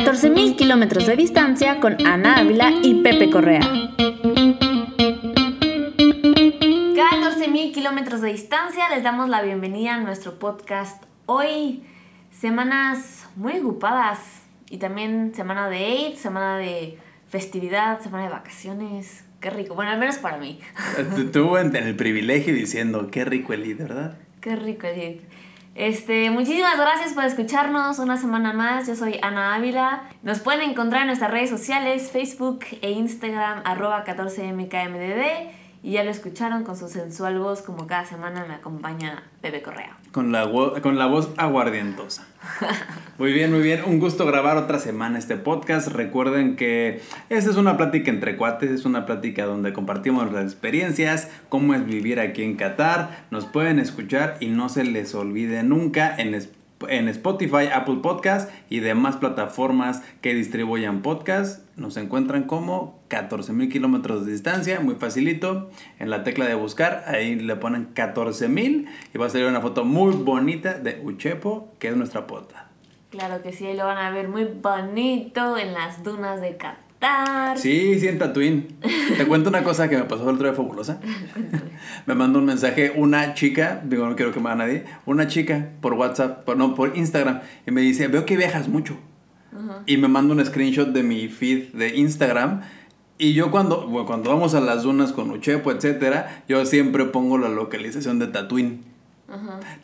14.000 kilómetros de distancia con Ana Ávila y Pepe Correa. 14.000 kilómetros de distancia, les damos la bienvenida a nuestro podcast. Hoy, semanas muy ocupadas y también semana de Eid, semana de festividad, semana de vacaciones. Qué rico, bueno, al menos para mí. Tú en el privilegio diciendo, qué rico el Eid, ¿verdad? Qué rico el Eid. Este, muchísimas gracias por escucharnos una semana más. Yo soy Ana Ávila. Nos pueden encontrar en nuestras redes sociales, Facebook e Instagram, arroba 14mkmdd. Y ya lo escucharon con su sensual voz, como cada semana me acompaña Bebe Correa. Con la, con la voz aguardientosa. Muy bien, muy bien. Un gusto grabar otra semana este podcast. Recuerden que esta es una plática entre cuates, es una plática donde compartimos las experiencias, cómo es vivir aquí en Qatar. Nos pueden escuchar y no se les olvide nunca en en Spotify, Apple Podcast y demás plataformas que distribuyan podcast. Nos encuentran como 14.000 kilómetros de distancia, muy facilito. En la tecla de buscar, ahí le ponen 14.000 y va a salir una foto muy bonita de Uchepo, que es nuestra pota. Claro que sí, ahí lo van a ver muy bonito en las dunas de Sí, sí, en Tatooine. Te cuento una cosa que me pasó el otro día fabulosa. me mandó un mensaje una chica, digo, no quiero que me haga nadie, una chica por WhatsApp, por, no, por Instagram, y me dice, veo que viajas mucho. Y me manda un screenshot de mi feed de Instagram. Y yo cuando, cuando vamos a las dunas con Uchepo, etcétera, yo siempre pongo la localización de Tatooine.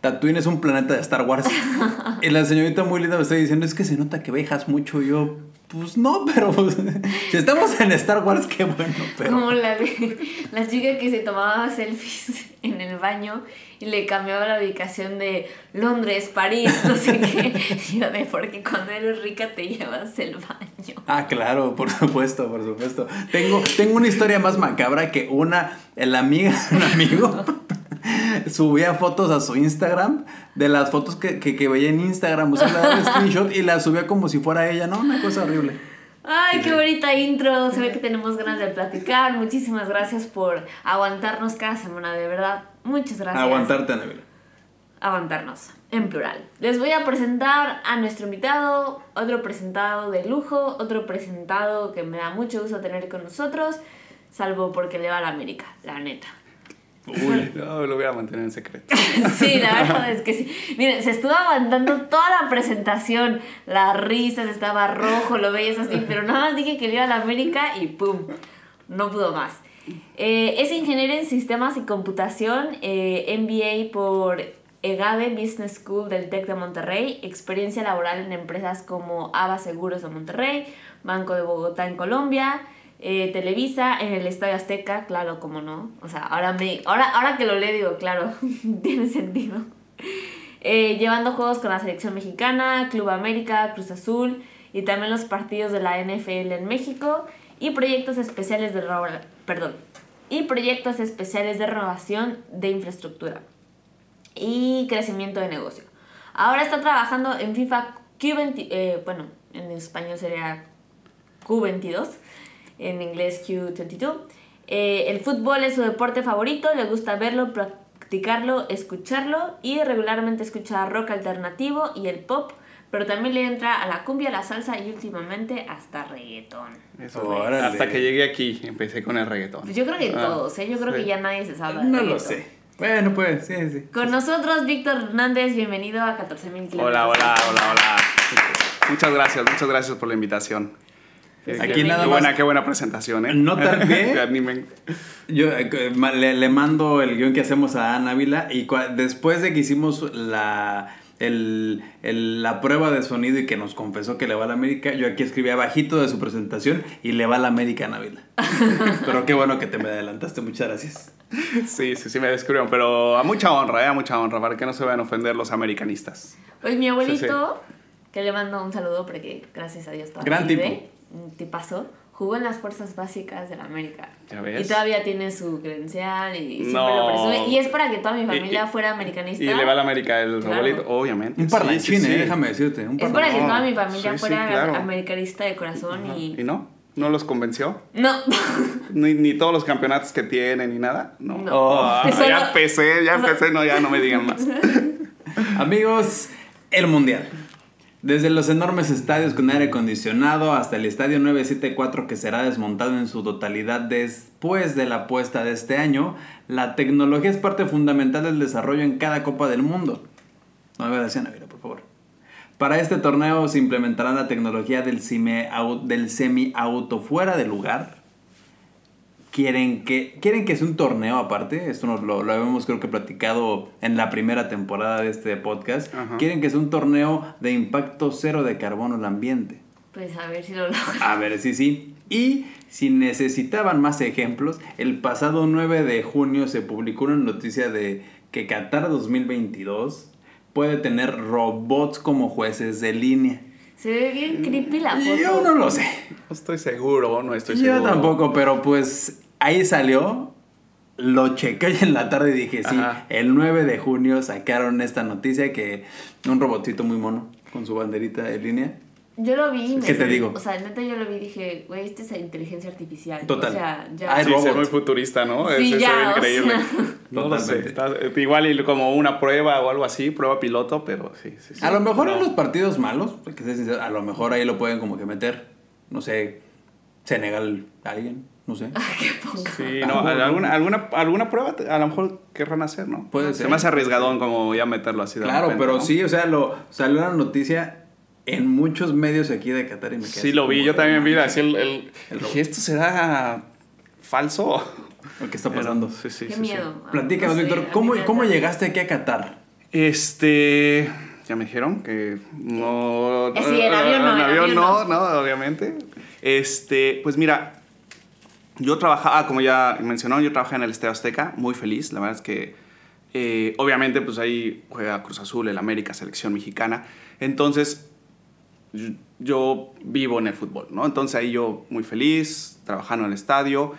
Tatooine es un planeta de Star Wars. y la señorita muy linda me está diciendo, es que se nota que viajas mucho. Y yo, pues no, pero pues, si estamos en Star Wars, qué bueno, pero... Como la de la chica que se tomaba selfies en el baño y le cambiaba la ubicación de Londres, París, no sé qué. Yo de, porque cuando eres rica te llevas el baño. Ah, claro, por supuesto, por supuesto. Tengo, tengo una historia más macabra que una, la amiga un amigo subía fotos a su Instagram de las fotos que, que, veía en Instagram, o sea, le daba screenshot y la subía como si fuera ella, ¿no? Una cosa horrible. Ay, qué bonita intro. Se ve que tenemos ganas de platicar. Muchísimas gracias por aguantarnos cada semana, de verdad. Muchas gracias. Aguantarte, Anabel. Aguantarnos, en plural. Les voy a presentar a nuestro invitado, otro presentado de lujo, otro presentado que me da mucho gusto tener con nosotros, salvo porque le va a la América, la neta. Uy, no, lo voy a mantener en secreto. sí, la verdad es que sí. Miren, se estuvo aguantando toda la presentación. Las risas, estaba rojo, lo veías así, pero nada más dije que le iba a la América y ¡pum! No pudo más. Eh, es ingeniero en sistemas y computación, eh, MBA por EGADE Business School del TEC de Monterrey, experiencia laboral en empresas como ABA Seguros de Monterrey, Banco de Bogotá en Colombia, eh, Televisa en el Estadio Azteca, claro, como no. O sea, ahora, me, ahora, ahora que lo leo digo, claro, tiene sentido. Eh, llevando juegos con la selección mexicana, Club América, Cruz Azul y también los partidos de la NFL en México y proyectos especiales de perdón, y proyectos especiales de renovación de infraestructura y crecimiento de negocio. Ahora está trabajando en FIFA Q20, eh, bueno, en español sería Q22 en inglés Q22. Eh, el fútbol es su deporte favorito, le gusta verlo, practicarlo, escucharlo y regularmente escucha rock alternativo y el pop, pero también le entra a la cumbia, la salsa y últimamente hasta reggaetón. Eso, hasta que llegué aquí empecé con el reggaetón. Pues yo creo que ah, todos, ¿eh? yo creo que ya nadie se sabe. No lo sé. Bueno, pues, sí, sí. Con nosotros, Víctor Hernández, bienvenido a 14.000 kilómetros. Hola, hola, hola, hola. Muchas gracias, muchas gracias por la invitación. Aquí nada qué Buena, qué buena presentación, ¿eh? No también. Yo eh, le, mando el guion que hacemos a Ana Ávila y después de que hicimos la, el, la prueba de sonido y que nos confesó que le va a la América, yo aquí escribí abajito de su presentación y le va a la América a Ana Ávila. pero qué bueno que te me adelantaste, muchas gracias. Sí, sí, sí me descubrieron, pero a mucha honra, ¿eh? A mucha honra, para que no se vayan a ofender los americanistas. Pues mi abuelito, que le mando un saludo porque gracias a Dios todavía Gran tipo te pasó, jugó en las fuerzas básicas de la América. Y todavía tiene su credencial y siempre lo presume. Y es para que toda mi familia fuera americanista. Y le va a la América el claro. obviamente. Un parlanchín, sí, déjame decirte. Un es para que toda mi familia fuera americanista de corazón y... ¿Y no? ¿No los convenció? No. Ni, ni todos los campeonatos que tienen ni nada. No. Oh, ya empecé, ya empecé, no, ya no me digan más. Amigos, el mundial. Desde los enormes estadios con aire acondicionado hasta el estadio 974 que será desmontado en su totalidad después de la puesta de este año, la tecnología es parte fundamental del desarrollo en cada Copa del Mundo. No me decía Navidad, por favor. Para este torneo se implementará la tecnología del semi-auto fuera de lugar. Quieren que, quieren que sea un torneo aparte, esto lo, lo, habíamos creo que platicado en la primera temporada de este podcast. Quieren que sea un torneo de impacto cero de carbono al ambiente. Pues a ver si lo logran. A ver, sí, sí. Y si necesitaban más ejemplos, el pasado 9 de junio se publicó una noticia de que Qatar 2022 puede tener robots como jueces de línea. Se ve bien creepy la foto. Yo no lo sé. No estoy seguro, no estoy seguro. Yo tampoco, pero pues ahí salió. Lo chequé en la tarde y dije, sí, el 9 de junio sacaron esta noticia que un robotito muy mono con su banderita de línea yo lo vi. ¿Qué te digo? O sea, neta yo lo vi y dije, güey, esta es inteligencia artificial. Total. O sea, ya. Ah, sí, es muy futurista, ¿no? Sí, es, ya, increíble. no lo sé. igual como una prueba o algo así, prueba piloto, pero sí, sí. A lo mejor en los partidos malos, porque a lo mejor ahí lo pueden como que meter, no sé, Senegal, alguien, no sé. qué ponga. Sí, no, alguna, alguna, alguna prueba a lo mejor querrán hacer, ¿no? Puede ser. Se me hace arriesgadón como ya meterlo así de Claro, pero sí, o sea, lo, salió la noticia en muchos medios aquí de Qatar y me quedé Sí, lo vi, yo también vi así el, el, ¿esto será falso? ¿Qué está pasando? Sí, sí, Qué miedo. Platícanos, Víctor, ¿cómo, ¿cómo llegaste aquí a Qatar? Este, ya me dijeron que no... Sí, el avión no. El avión no, no, obviamente. Este, pues mira, yo trabajaba, ah, como ya mencionó, yo trabajaba en el Estadio Azteca, muy feliz, la verdad es que eh, obviamente pues ahí juega Cruz Azul, el América, selección mexicana. Entonces yo vivo en el fútbol, ¿no? Entonces ahí yo muy feliz, trabajando en el estadio,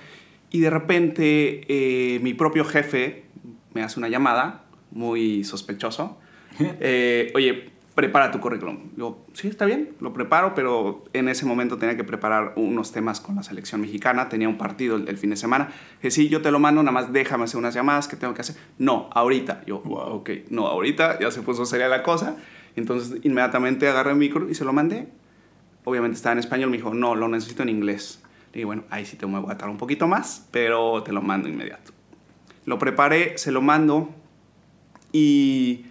y de repente eh, mi propio jefe me hace una llamada, muy sospechoso. Eh, Oye, prepara tu currículum. Yo, sí, está bien, lo preparo, pero en ese momento tenía que preparar unos temas con la selección mexicana, tenía un partido el, fin de semana. Que sí, yo te lo mando, nada más déjame hacer unas llamadas que tengo que hacer. No, ahorita. Yo, wow, ok, no, ahorita, ya se puso seria la cosa. Entonces inmediatamente agarré el micro y se lo mandé. Obviamente estaba en español, me dijo, no, lo necesito en inglés. Y bueno, ahí sí te voy a aguantar un poquito más, pero te lo mando inmediato. Lo preparé, se lo mando y,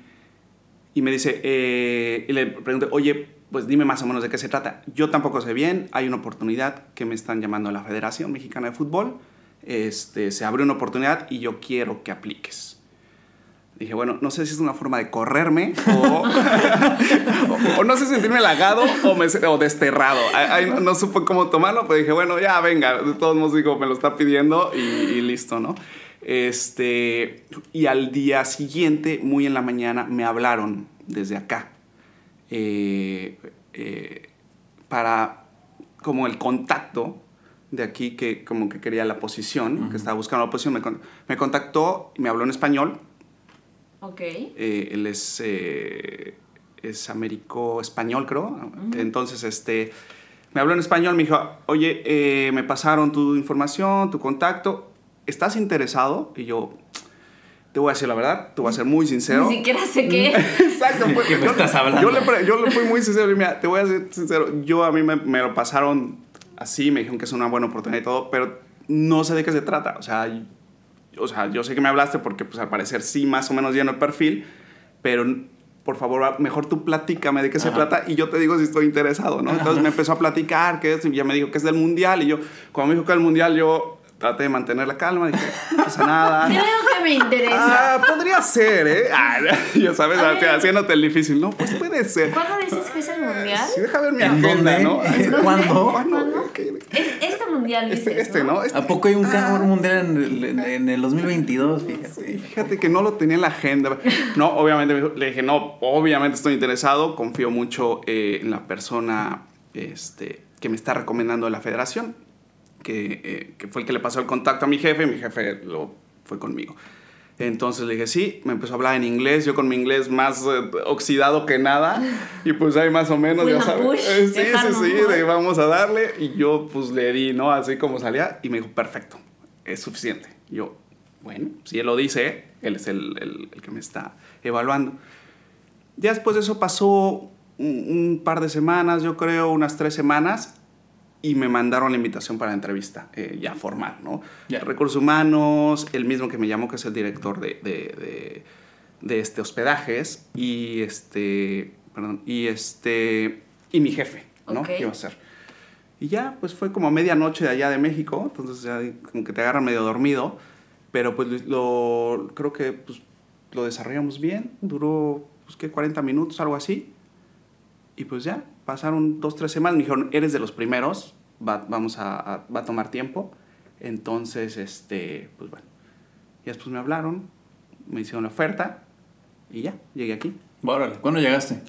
y me dice, eh, y le pregunté, oye, pues dime más o menos de qué se trata. Yo tampoco sé bien, hay una oportunidad que me están llamando a la Federación Mexicana de Fútbol, este, se abre una oportunidad y yo quiero que apliques. Dije, bueno, no sé si es una forma de correrme o, o, no sé sentirme halagado o, me, o desterrado. no, supe cómo tomarlo, pero dije, bueno, ya venga, de todos modos digo, me lo está pidiendo y, listo, ¿no? Este, y al día siguiente, muy en la mañana, me hablaron desde acá eh, eh, para como el contacto de aquí que como que quería la posición, que estaba buscando la posición, me, me contactó y me habló en español Ok. Eh, él es, eh, es américo-español, creo. Entonces, este, me habló en español, me dijo, oye, eh, me pasaron tu información, tu contacto, ¿estás interesado? Y yo, te voy a decir la verdad, te voy a ser muy sincero. Ni siquiera sé qué. Exacto. Pues, ¿Qué me estás hablando? Yo le, yo le, fui muy sincero y mira, te voy a ser sincero, yo a mí me, me, lo pasaron así, me dijeron que es una buena oportunidad y todo, pero no sé de qué se trata. O sea, o sea, yo sé que me hablaste porque pues al parecer sí más o menos lleno el perfil, pero por favor, mejor tú platícame de qué se trata y yo te digo si estoy interesado, ¿no? Entonces me empezó a platicar que es, y ya me dijo que es del mundial y yo, cuando me dijo que es del mundial, yo traté de mantener la calma, dije, no pasa nada. Creo que me interesa. Ah, podría ser, ¿eh? Ah, ya sabes, haciéndote el difícil. No, pues puede ser. ¿Cuándo dices que es el mundial? Sí, deja ver mi agenda, ¿no? ¿Cuándo? ¿Cuándo? este mundial este, este, ¿no? Este, ¿A poco hay un ah. mundial en el, en el 2022? Fíjate. fíjate que no lo tenía en la agenda. No, obviamente le dije, no, obviamente estoy interesado, confío mucho eh, en la persona este, que me está recomendando la federación eh, que, fue el que le pasó el contacto a mi jefe y mi jefe lo fue conmigo. Entonces le dije, sí, me empezó a hablar en inglés, yo con mi inglés más eh, oxidado que nada, y pues ahí más o menos, ya sabes. Eh, sí, sí, sí, vamos a darle, y yo pues le di, ¿no? Así como salía, y me dijo, perfecto, es suficiente. yo, bueno, si él lo dice, él es el, el, el, que me está evaluando. Ya después de eso pasó un, un par de semanas, yo creo, unas tres semanas, y me mandaron la invitación para la entrevista, eh, ya formal, ¿no? Ya. Recursos humanos, el mismo que me llamó, que es el director de, de, de, de, este hospedajes, y este, perdón, y este, y mi jefe, ¿no? Ok. ¿Qué iba a hacer? Y ya, pues fue como medianoche de allá de México, entonces ya como que te agarran medio dormido, pero pues lo, creo que pues, lo desarrollamos bien, duró, pues, ¿qué? 40 minutos, algo así, y pues ya, pasaron dos, tres semanas, me dijeron, eres de los primeros, va, vamos a, va a tomar tiempo, entonces, este, pues bueno, y después me hablaron, me hicieron la oferta, y ya, llegué aquí. Órale, ¿cuándo llegaste?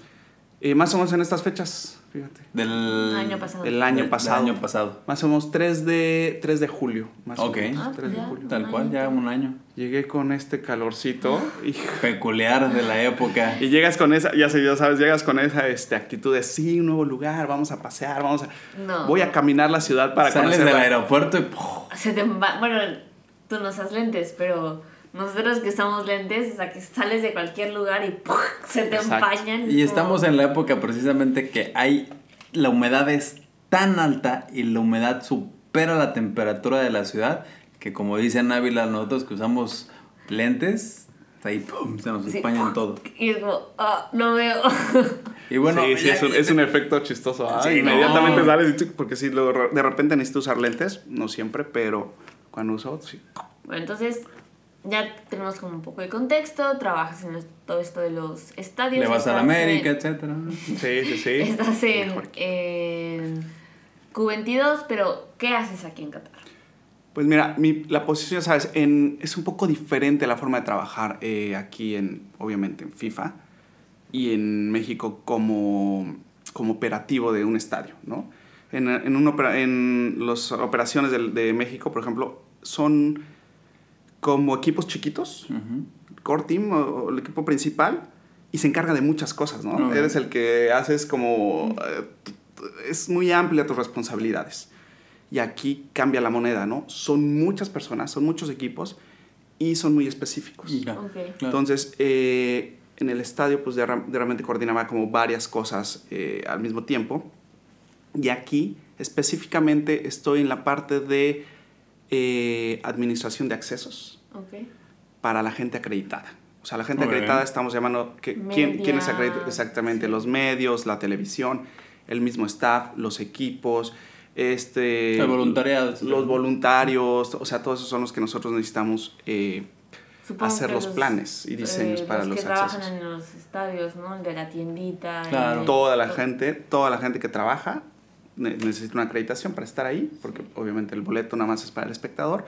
Eh, más o menos en estas fechas, fíjate, Del Año pasado. del año del- pasado. Del año pasado. Más o menos 3 de, 3 de julio. Más Ok. o menos. Ah, 3 de ya. julio. Tal cual, ya un año. Llegué con este calorcito y, Peculiar de la época. y llegas con esa, ya sé, ya sabes, llegas con esa este, actitud de sí, un nuevo lugar, vamos a pasear, vamos a... No. Voy a caminar la ciudad para Sales del conocerla. aeropuerto y. Se te emba- Bueno, tú no usas lentes, pero nosotros que usamos lentes, o sea, que sales de cualquier lugar y ¡puf! se te Exacto. empañan. Y estamos en la época precisamente que hay la humedad es tan alta y la humedad supera la temperatura de la ciudad que como dice en Ávila nosotros que usamos lentes ahí pum, se nos Sí. empañan todo. Y es como, ah, no veo. Y bueno, sí, sí, ya- es, un, es un efecto chistoso. ¿ah? Sí, Inmediatamente no. sales porque sí, luego de repente necesito usar lentes, no siempre, pero cuando uso, sí. Bueno, entonces ya tenemos como un poco de contexto, trabajas en todo esto de los estadios. le vas a la América, etcétera. Sí, sí, sí. Estás en, Mejor. en Q22, pero ¿qué haces aquí en Qatar? Pues mira, mi- la posición, sabes, en, es un poco diferente la forma de trabajar eh, aquí en, obviamente, en FIFA y en México como, como operativo de un estadio, ¿no? En, en, un opera- en las operaciones del- de, México, por ejemplo, son como equipos chiquitos, Ujú. core team o, o el equipo principal, y se encarga de muchas cosas, ¿no? Ok. Eres el que haces como... eh, es muy amplia tus responsabilidades. Y aquí cambia la moneda, ¿no? Son muchas personas, son muchos equipos y son muy específicos. Ya, Ok. claro. Entonces, eh, en el estadio, pues de, ra- de realmente coordinaba como varias cosas eh, al mismo tiempo. Y aquí, específicamente, estoy en la parte de eh, administración de accesos Ok. para la gente acreditada. O sea, la gente acreditada estamos llamando que, ¿quién, quién es acreditado? Exactamente, sí. los medios, la televisión, el mismo staff, los equipos, este, El voluntariado. los voluntarios, o sea, todos esos son los que nosotros necesitamos eh, Supongo hacer los planes y diseños para los que trabajan en los estadios, ¿no? El de la tiendita. el Claro. de- Toda la gente, toda la gente que trabaja ne- necesita una acreditación para estar ahí, porque obviamente el boleto nada más es para el espectador.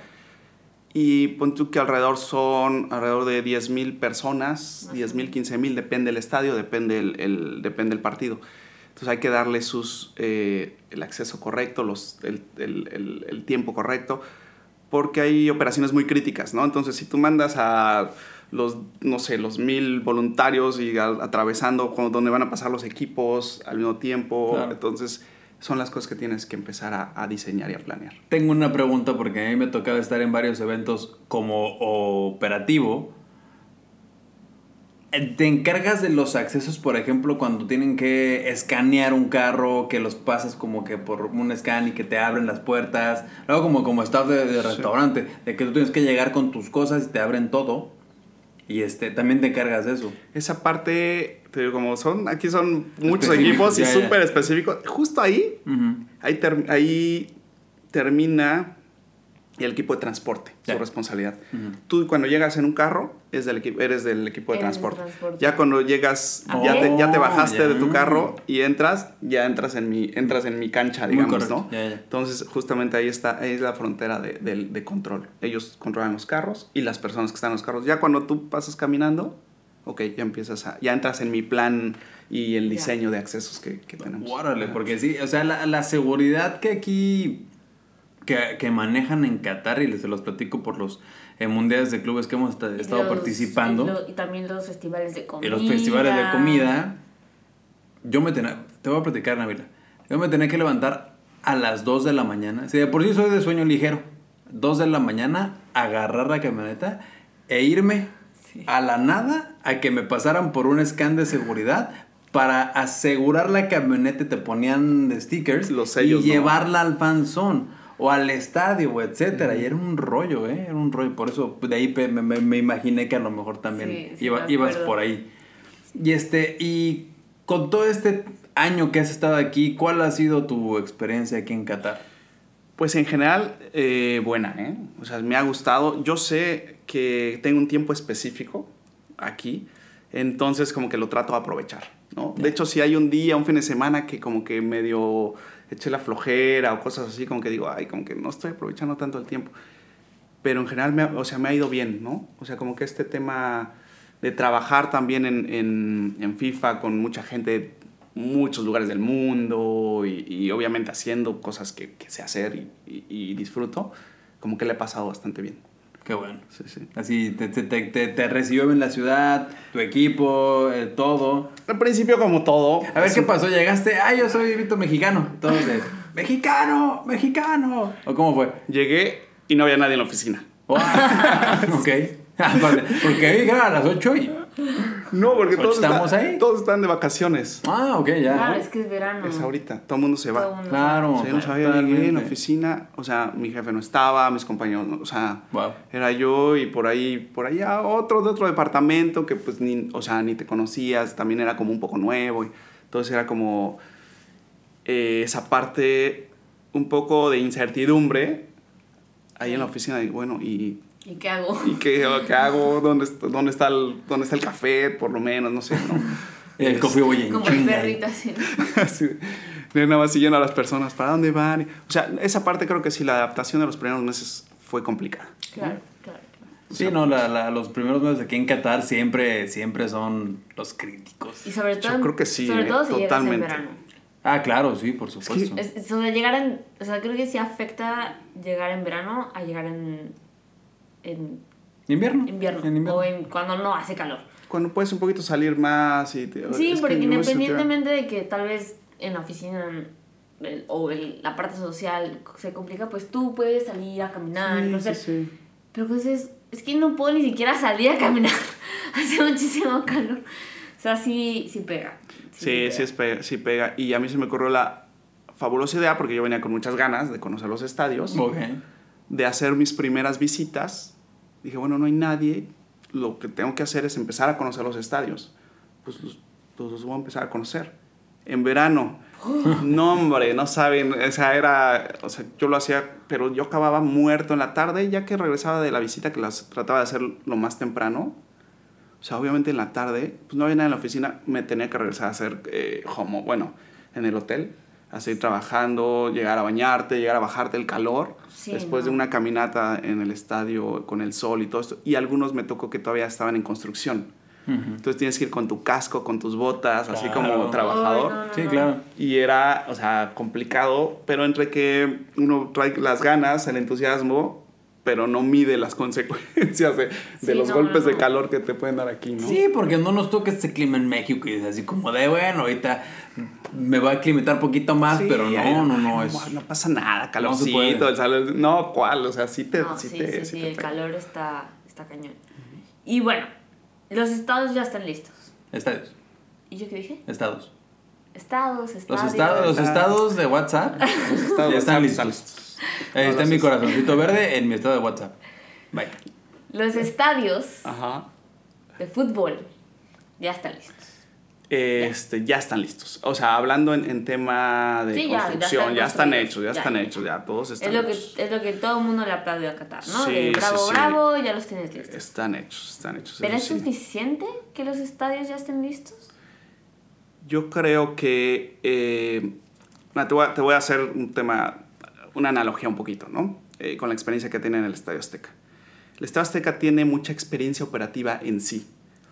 Y pon tú que alrededor son alrededor de 10.000 personas, Más o 10.000, 15.000, depende del estadio, depende el, el- depende el partido. Entonces hay que darle sus, eh, el acceso correcto, los, el, el- el- el tiempo correcto, porque hay operaciones muy críticas, ¿no? Entonces si tú mandas a los, no sé, los mil voluntarios y a- atravesando con- donde van a pasar los equipos al mismo tiempo, Claro. entonces son las cosas que tienes que empezar a, a diseñar y a planear. Tengo una pregunta porque a mí me tocaba estar en varios eventos como operativo. Eh, ¿Te encargas de los accesos, por ejemplo, cuando tienen que escanear un carro, que los pasas como que por un scan y que te abren las puertas? Luego como, como staff de, de restaurante, de que tú tienes que llegar con tus cosas y te abren todo. Y este, también te encargas de eso. Esa parte, te digo, como son, aquí son muchos equipos y súper específicos, justo ahí Ujú. Ahí, ter- ahí termina el equipo de transporte, Ya. su responsabilidad. Tú cuando llegas en un carro es del equipo, eres del equipo de transporte. transporte. Ya cuando llegas, Ah. ya, te, ya te bajaste de tu carro y entras, ya entras en mi, entras en mi cancha, digamos. ¿no? Entonces, justamente ahí está, ahí es la frontera de, del- de control. Ellos controlan los carros y las personas que están en los carros. Ya cuando tú pasas caminando, ok, ya empiezas a, ya entras en mi plan y el diseño de accesos que, que tenemos. Órale, porque sí, o sea, la, la seguridad que aquí que, que manejan en Qatar, y les se los platico por los eh, mundiales de clubes que hemos estado los- participando, Y, lo- y también los festivales de comida. y los festivales de comida, yo me tenía, te voy a platicar, Navila, yo me tenía que levantar a las 2 de la mañana, si de por sí soy de sueño ligero, 2 de la mañana, agarrar la camioneta e irme Sí. a la nada a que me pasaran por un scan de seguridad para asegurar la camioneta te ponían de stickers Los sellos, y ¿no? llevarla al fanzón o al estadio, o etcétera. Y era un rollo, ¿eh? Era un rollo. Por eso de ahí me, me- me imaginé que a lo mejor también Sí, sí, iba- me ibas por ahí. Y este, y con todo este año que has estado aquí, ¿cuál ha sido tu experiencia aquí en Qatar? Pues en general, eh, buena, ¿eh? O sea, me ha gustado. Yo sé que tengo un tiempo específico aquí, entonces como que lo trato de aprovechar, ¿no? De hecho, si hay un día, un fin de semana que como que medio eché la flojera o cosas así, como que digo, ay, como que no estoy aprovechando tanto el tiempo. Pero en general, me o sea, me ha ido bien, ¿no? O sea, como que este tema de trabajar también en, en, en FIFA con mucha gente de muchos lugares del mundo y, y obviamente haciendo cosas que, que sé hacer y, y- y disfruto, como que le he pasado bastante bien. Qué bueno. Sí, sí. Así te, te, te, te- te recibió bien la ciudad, tu equipo, eh, todo. Al principio como todo. A ver qué un- pasó, llegaste, ah, yo soy Víctor Mexicano. Todos de, mexicano, mexicano. ¿O cómo fue? Llegué y no había nadie en la oficina. Oh, ok. Porque llegaron a las 8 y... No, porque todos, estamos están, ahí. todos están de vacaciones. Ah, ok, ya. Claro, es que es verano. Es ahorita, todo el mundo se va. Todo mundo Claro. O sea, yo no sabía, en la oficina, o sea, mi jefe no estaba, mis compañeros, no, o sea, Wow. era yo y por ahí, por allá otro de otro departamento que pues ni, o sea, ni te conocías, también era como un poco nuevo, y entonces era como eh, esa parte un poco de incertidumbre ahí en la oficina, y bueno, y, ¿Y qué hago? ¿y qué, qué hago? ¿Dónde, dónde, está el, ¿Dónde está el café? Por lo menos, no sé, ¿no? El Es- coffee boy en Como el perrito así. Así, de nada más siguiendo a las personas, ¿para dónde van? O sea, esa parte creo que sí, la adaptación de los primeros meses fue complicada. Claro, claro, claro. Sí, no, la, la- los primeros meses aquí en Qatar siempre, siempre son los críticos. Y sobre todo, Yo creo que sí, sobre todo si en totalmente. verano. Ah, claro, sí, por supuesto. Es, es- sobre llegar en, o sea, creo que sí afecta llegar en verano a llegar en, en ¿Invierno? invierno, En invierno. o en, cuando no hace calor. Cuando puedes un poquito salir más y... te- Sí, es que porque no independientemente de que tal vez en la oficina el- o el- la parte social se complica, pues tú puedes salir a caminar, Sí, conocer. sí, sí. Pero pues es, es que no puedo ni siquiera salir a caminar. Hace muchísimo calor. O sea, sí, sí pega. Sí, sí, es pe- sí pega. Y a mí se me ocurrió la fabulosa idea, porque yo venía con muchas ganas de conocer los estadios, de hacer mis primeras visitas. Dije, bueno, no hay nadie, lo que tengo que hacer es empezar a conocer los estadios. Pues los, pues los voy a empezar a conocer. En verano, no hombre, no saben, o sea, era, o sea, yo lo hacía, pero yo acababa muerto en la tarde, ya que regresaba de la visita, que las trataba de hacer lo más temprano. O sea, obviamente en la tarde, pues no había nadie en la oficina, me tenía que regresar a hacer eh, home, bueno, en el hotel, a seguir trabajando, llegar a bañarte, llegar a bajarte el calor, Sí, después de no. una caminata en el estadio con el sol y todo esto. Y algunos me tocó que todavía estaban en construcción. Entonces tienes que ir con tu casco, con tus botas, así Claro. como trabajador. Ay, no, no, Sí, no. claro. Y era, o sea, complicado, pero entre que uno trae las ganas, el entusiasmo, pero no mide las consecuencias de, de Sí, los no, golpes no, de no. calor que te pueden dar aquí, ¿no? Sí, porque no nos toca este clima en México y es así como de, bueno, ahorita me va a aclimatar poquito más, Sí, pero ay, no, no, no, es... no pasa nada, calorcito, sal- no, ¿cuál? O sea, sí te... No, sí sí, te- sí, sí sí, te el calor está, está cañón. Y bueno, los estados ya están listos. Estadios, ¿Y yo qué dije? estados. Estados, Los estadios. estados, los estados de WhatsApp Los estados ya están están listos. Ahí No, está los mi corazoncito verde en mi estado de WhatsApp. Bye. Los estadios Ajá. de fútbol ya están listos. Este, ya están listos. O sea, hablando en, en tema de Sí, ya, ya construcción, están ya están hechos, ya, Ya, están ya. hechos, ya todos están Es lo, que, hechos. es lo que todo el mundo le aplaudió a Qatar, ¿no? Sí, De bravo, sí. bravo, ya los tienes listos. Están hechos, están hechos. ¿Pero es sí. suficiente que los estadios ya estén listos? Yo creo que. eh, te, voy a, hacer un tema, una analogía un poquito, ¿no? Eh, con la experiencia que tiene en el Estadio Azteca. El Estadio Azteca tiene mucha experiencia operativa en sí.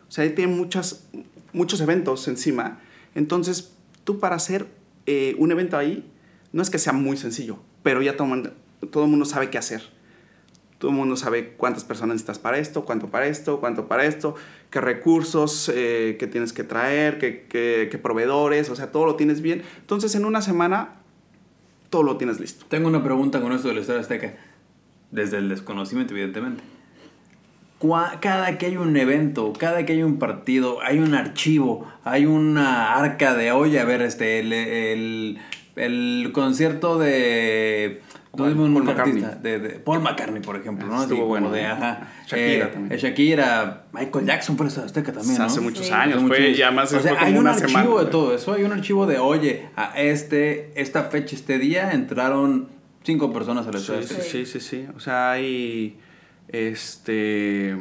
O sea, tiene muchas, muchos eventos encima. Entonces, tú para hacer eh, un evento ahí, no es que sea muy sencillo, pero ya todo, todo el mundo sabe qué hacer. Todo el mundo sabe cuántas personas necesitas para esto, cuánto para esto, cuánto para esto, qué recursos eh, que tienes que traer, qué, proveedores, o sea, todo lo tienes bien. Entonces, en una semana, todo lo tienes listo. Tengo una pregunta con esto del Estadio Azteca. Desde el desconocimiento, evidentemente. cada que hay un evento, cada que hay un partido, hay un archivo, hay una arca de olla. A ver, este, el, el concierto de. ¿Cuál? ¿dónde un Paul artista? McCartney. De, de Paul McCartney, por ejemplo, ¿no? Estuvo bueno, de, ajá. Shakira eh, también. Shakira, Michael Jackson por eso Azteca también, ¿no? Hace muchos Sí. años Hace fue, muchos- y además o sea, fue como hay un una archivo semana. de todo eso, hay un archivo de, oye, a este, esta fecha, este día entraron cinco personas al estadio. sí, Azteca. sí, sí, sí. O sea, hay este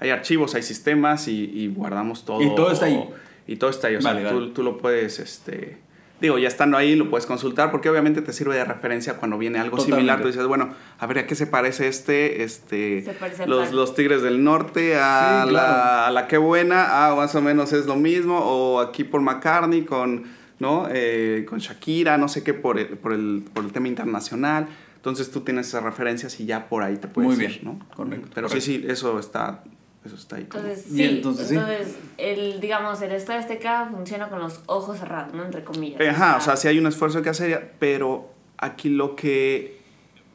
hay archivos, hay sistemas y, y guardamos todo. Y todo está ahí. Y todo está ahí. O sea, Vale, tú, tú lo puedes, este. Digo, ya estando ahí lo puedes consultar porque obviamente te sirve de referencia cuando viene algo Totalmente. similar. Tú dices, bueno, a ver, ¿a qué se parece este? este Se parece los, los Tigres del Norte, a, Sí, claro. la, a la Qué Buena, ah, más o menos es lo mismo. O aquí por McCartney con, ¿no? Eh, con Shakira, no sé qué, por el, por, el, por el tema internacional. Entonces tú tienes esas referencias y ya por ahí te puedes Muy ir, bien, ¿no? correcto, Pero correcto. sí, sí, eso está, eso está ahí. como- Entonces, sí, entonces, entonces, sí. el, digamos, el Estadio Azteca funciona con los ojos cerrados, ¿no? Entre comillas. Ajá, o sea, sí hay un esfuerzo que hacer, pero aquí lo que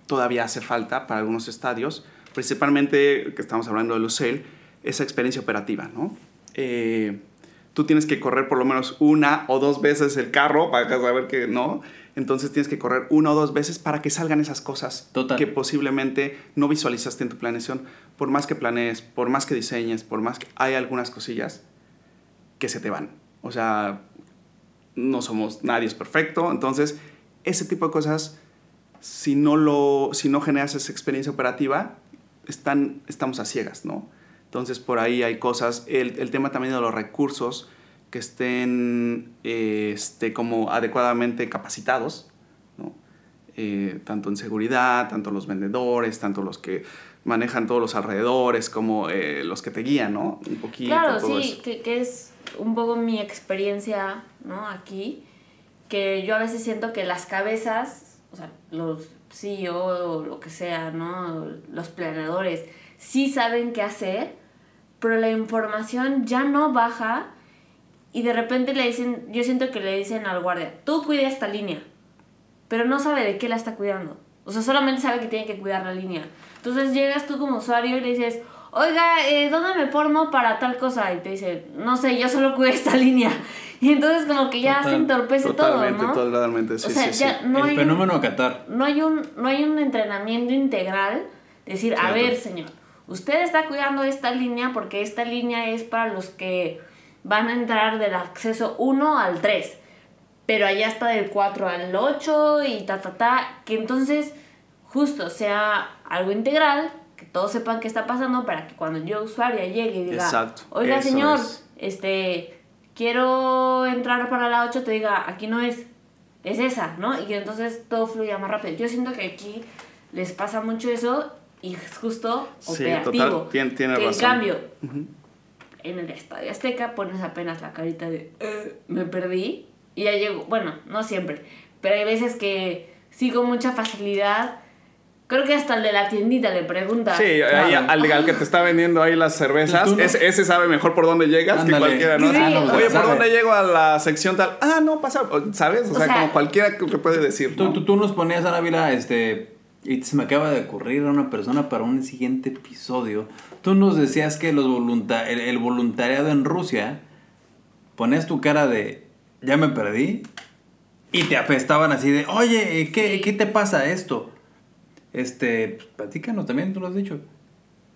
todavía hace falta para algunos estadios, principalmente que estamos hablando de Lucel, esa experiencia operativa, ¿no? Eh, tú tienes que correr por lo menos una o dos veces el carro para saber que no. Entonces tienes que correr una o dos veces para que salgan esas cosas Total. que posiblemente no visualizaste en tu planeación. Por más que planees, por más que diseñes, por más que hay algunas cosillas que se te van. O sea, no somos, nadie es perfecto. Entonces, ese tipo de cosas, si no, lo, si no generas esa experiencia operativa, están, estamos a ciegas, ¿no? Entonces, por ahí hay cosas, el, el tema también de los recursos que estén este, como adecuadamente capacitados, ¿no? Eh, tanto en seguridad, tanto los vendedores, tanto los que manejan todos los alrededores, como eh, los que te guían, ¿no? Un poquito. Claro, todo sí, eso. que, que es un poco mi experiencia, ¿no? Aquí, que yo a veces siento que las cabezas, o sea, los CEO o lo que sea, ¿no? Los planeadores, sí saben qué hacer, pero la información ya no baja y de repente le dicen, yo siento que le dicen al guardia, tú cuida esta línea, pero no sabe de qué la está cuidando. O sea, solamente sabe que tiene que cuidar la línea. Entonces llegas tú como usuario y le dices, oiga, eh, ¿dónde me formo para tal cosa? Y te dice, no sé, yo solo cuido esta línea. Y entonces como que ya Total, se entorpece Totalmente, todo, ¿no? totalmente, sí, o sea, sí, ya sí. no el hay, fenómeno Qatar. no hay un no hay un entrenamiento integral decir a ver señor usted está cuidando esta línea porque esta línea es para los que van a entrar del acceso 1 al 3 pero allá está del 4 al 8 y ta ta ta que entonces justo sea algo integral que todos sepan qué está pasando para que cuando yo usuaria llegue y diga Exacto, oiga señor es. este quiero entrar para la 8 te diga aquí no es es esa, ¿no? Y que entonces todo fluya más rápido. Yo siento que aquí les pasa mucho eso y es justo Sí, operativo. total, tiene que razón. en cambio, en el Estadio Azteca pones apenas la carita de "Eh, me perdí y ya llego. Bueno, no siempre, pero hay veces que sí con mucha facilidad. Creo que hasta el de la tiendita le pregunta. Sí, ahí al, al que te está vendiendo ahí las cervezas, no- ese, ese sabe mejor por dónde llegas Ándale. que cualquiera, ¿no? Sí, sea, Oye, ¿por sabe. dónde llego a la sección tal? Ah, no, pasa, ¿sabes? O, O sea, sea, como cualquiera que te puede decir, Tú, ¿no? tú, tú nos ponías, Ana Vila, este, y se me acaba de ocurrir a una persona para un siguiente episodio. Tú nos decías que los volunta el, el voluntariado en Rusia, ponías tu cara de, ya me perdí, y te apestaban así de, oye, ¿qué, Sí. ¿qué te pasa esto? Este, pues, platícanos también, tú lo has dicho.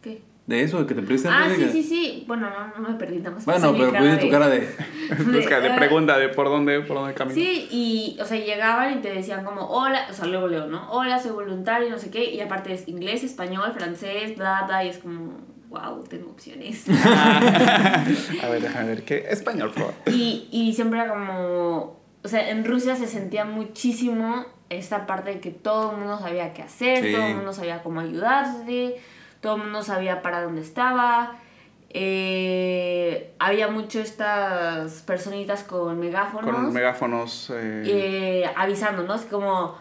¿Qué? De eso, de que te perdiste Ah, sí, sí, sí. Bueno, no, no me perdí nada más. Bueno, puse pero pusiste tu cara de... Busca de "Ah". pregunta de por dónde, por dónde camino. Sí, y, o sea, llegaban y te decían como, hola, o sea, luego leo, ¿no? Hola, soy voluntario, no sé qué, y aparte es inglés, español, francés, bla, bla, y es como, wow, tengo opciones. A ver, déjame ver, ¿qué? Español, por favor. y, y siempre era como, o sea, en Rusia se sentía muchísimo esta parte de que todo el mundo sabía qué hacer, Sí. todo el mundo sabía cómo ayudarse, todo el mundo sabía para dónde estaba. Eh, había mucho estas personitas con megáfonos. Con megáfonos. eh, eh, avisando, ¿no? Es como,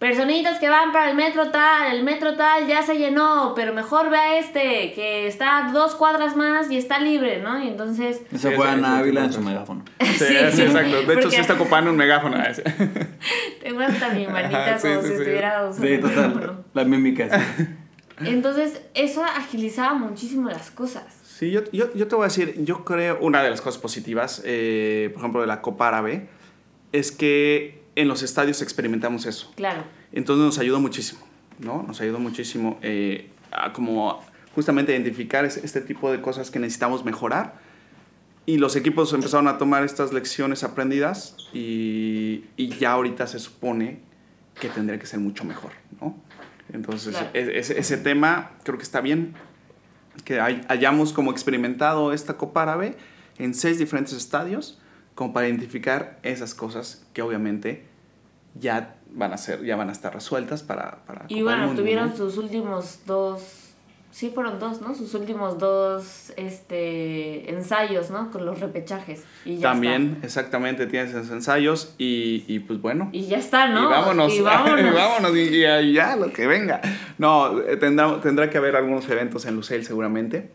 personitas que van para el metro tal, el metro tal ya se llenó, pero mejor ve a este, que está a dos cuadras más y está libre, ¿no? Y entonces, Esa Sí, fue sí, Ávila en su megáfono. Sí, Sí, sí, sí. exacto. De hecho, Porque- sí está ocupando un megáfono. ese. tengo hasta mi manita sí, como sí, si estuviera usando Sí, total. micrófono. La mímica. sí. Entonces, eso agilizaba muchísimo las cosas. Sí, yo, yo, yo te voy a decir, yo creo, una de las cosas positivas, eh, por ejemplo, de la Copa Árabe, es que en los estadios experimentamos eso. Claro. Entonces nos ayudó muchísimo, ¿no? Nos ayudó muchísimo eh, a como justamente identificar es- este tipo de cosas que necesitamos mejorar. Y los equipos empezaron a tomar estas lecciones aprendidas y, y ya ahorita se supone que tendría que ser mucho mejor, ¿no? Entonces, Claro. ese, ese tema creo que está bien, que hay- hayamos como experimentado esta Copa Árabe en seis diferentes estadios, como para identificar esas cosas que obviamente ya van a ser, ya van a estar resueltas para, para Y bueno, Mundo, tuvieron ¿no? sus últimos dos, sí fueron dos, ¿no? Sus últimos dos este, ensayos, ¿no? Con los repechajes. Y ya También, está. exactamente, tienes esos ensayos y, y pues bueno. Y ya está, ¿no? Y vámonos, Y vámonos. y vámonos, y, y- y ya, lo que venga. No, eh, tendrá, tendrá que haber algunos eventos en Lucel seguramente.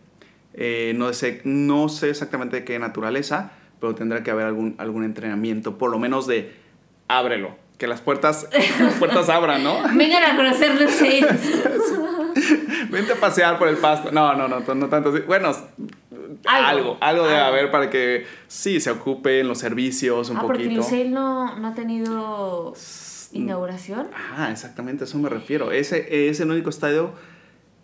Eh, no, sé, no sé exactamente de qué naturaleza, pero tendrá que haber algún, algún entrenamiento, por lo menos de ábrelo, que las puertas, las puertas abran, ¿no? Vengan a conocer Lucille. Vente a pasear por el pasto. No, no, no, no tanto así. Bueno, Algo, algo, algo, debe haber para que sí se ocupen los servicios un ah, porque poquito. Lucille no, no ha tenido inauguración. Ah, exactamente, a eso me refiero. Ese es el único estadio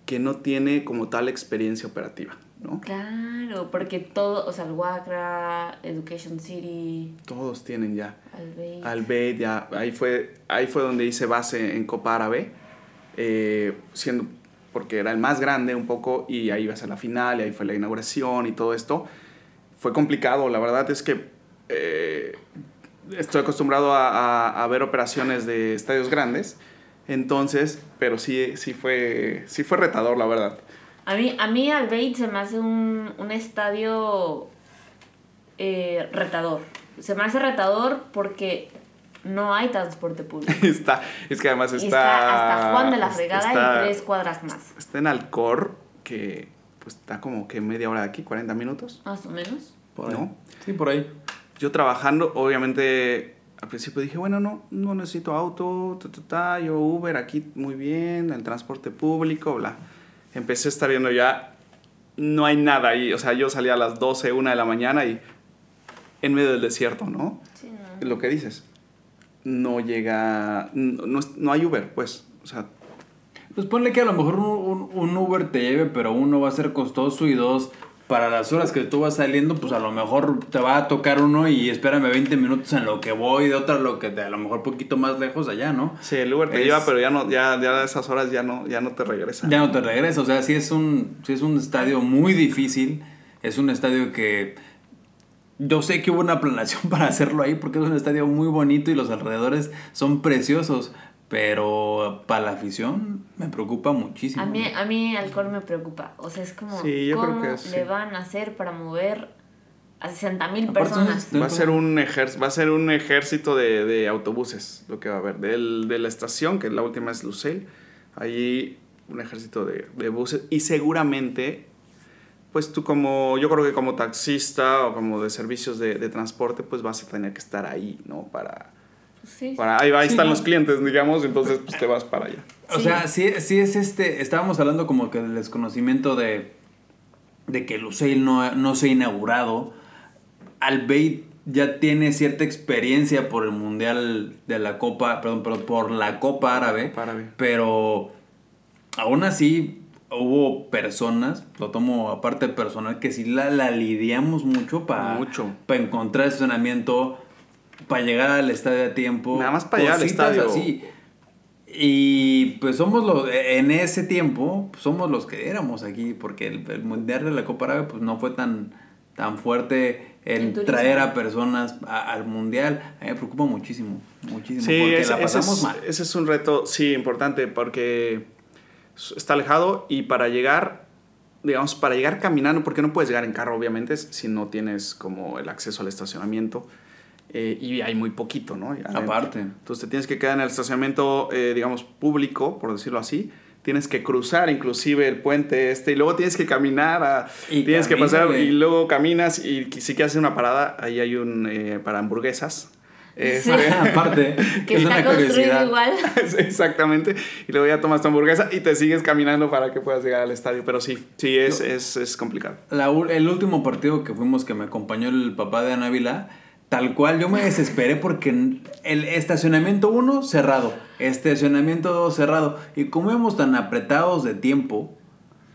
que no tiene como tal experiencia operativa, ¿no? Claro, porque todo, o sea, el Wacra, Education City, Todos tienen ya. Albay. Albeit, ya, ahí fue, ahí fue donde hice base en Copa Árabe, eh, siendo, porque era el más grande un poco y ahí iba a ser la final y ahí fue la inauguración y todo esto. Fue complicado, la verdad es que eh, estoy acostumbrado a, a- a ver operaciones de estadios grandes, entonces, pero sí, sí, fue, sí fue retador, la verdad. A mí, a mí Albeit se me hace un, un estadio eh, retador. Se me hace retador porque no hay transporte público. está, es que además Y está... está hasta Juan de la Fregada está- y tres cuadras más, Está en Alcor, que pues está como que media hora de aquí, 40 minutos. más o menos. Por ahí. ¿No? Sí, por ahí. Yo trabajando, obviamente, al principio dije, bueno, no, no necesito auto, ta, ta, ta, yo Uber aquí muy bien, el transporte público, bla. Empecé a estar viendo ya, no hay nada ahí, o sea, yo salía a las 12, 1 de la mañana y en medio del desierto, ¿no? Sí, no. Lo que dices, no llega, no, no hay Uber, pues, o sea, Pues ponle que a lo mejor un, un- un Uber te lleve, pero uno va a ser costoso y dos, para las horas que tú vas saliendo, pues a lo mejor te va a tocar uno y espérame 20 minutos en lo que voy, de otra lo que te, a lo mejor poquito más lejos allá, ¿no? sí, el Uber te Es- lleva, pero ya no, ya, ya a esas horas ya no, ya no te regresa. Ya no te regresa, o sea, sí es un, sí es un estadio muy difícil, es un estadio que yo sé que hubo una planeación para hacerlo ahí porque es un estadio muy bonito y los alrededores son preciosos, pero para la afición me preocupa muchísimo. A mí, a mí Alcor me preocupa. O sea, es como, Sí, yo creo ¿cómo que sí. le van a hacer para mover a 60 mil personas? son- Va a ser un ejército, va a ser un ejército de, de autobuses, lo que va a haber. Del, de la estación, que la última es Lucel, ahí un ejército de, de buses. Y seguramente, pues tú como, yo creo que como taxista o como de servicios de, de transporte, pues vas a tener que estar ahí, ¿no? Para, Sí. para ahí, ahí Sí, están los clientes, digamos, entonces pues te vas para allá. O Sí. sea, sí, sí es este. Estábamos hablando como que del desconocimiento de, de que Lusail no, no se ha inaugurado. Albeit ya tiene cierta experiencia por el Mundial de la Copa, perdón, pero por la Copa Árabe. Copa Árabe. Pero aún así hubo personas, lo tomo aparte personal, que sí la, la lidiamos mucho para Mucho. encontrar estacionamiento, para llegar al estadio a tiempo. Nada más para llegar al estadio. así. Y pues somos los, en ese tiempo, pues, somos los que éramos aquí, porque el, el Mundial de la Copa Árabe pues no fue tan, tan fuerte en El traer a personas a- al Mundial. A mí me preocupa muchísimo, muchísimo, Sí, porque ese, la ese pasamos es, mal. ese es un reto, sí, importante, porque está alejado y para llegar, digamos, para llegar caminando, porque no puedes llegar en carro, obviamente, si no tienes como el acceso al estacionamiento. Eh, y hay muy poquito, ¿no? Aparte. Entonces te tienes que quedar en el estacionamiento, eh, digamos, público, por decirlo así. Tienes que cruzar inclusive el puente este y luego tienes que caminar, a- Y tienes que pasar y luego caminas y si quieres hacer una parada, ahí hay un eh, para hamburguesas. Este, Aparte, Que es está una construido curiosidad. igual. Sí, Exactamente. Y luego ya tomas tu hamburguesa y te sigues caminando para que puedas llegar al estadio. Pero sí, sí, es, es, es complicado. La el último partido que fuimos que me acompañó el papá de Anávila, tal cual yo me desesperé porque el estacionamiento 1 cerrado, estacionamiento 2 cerrado. Y como íbamos tan apretados de tiempo,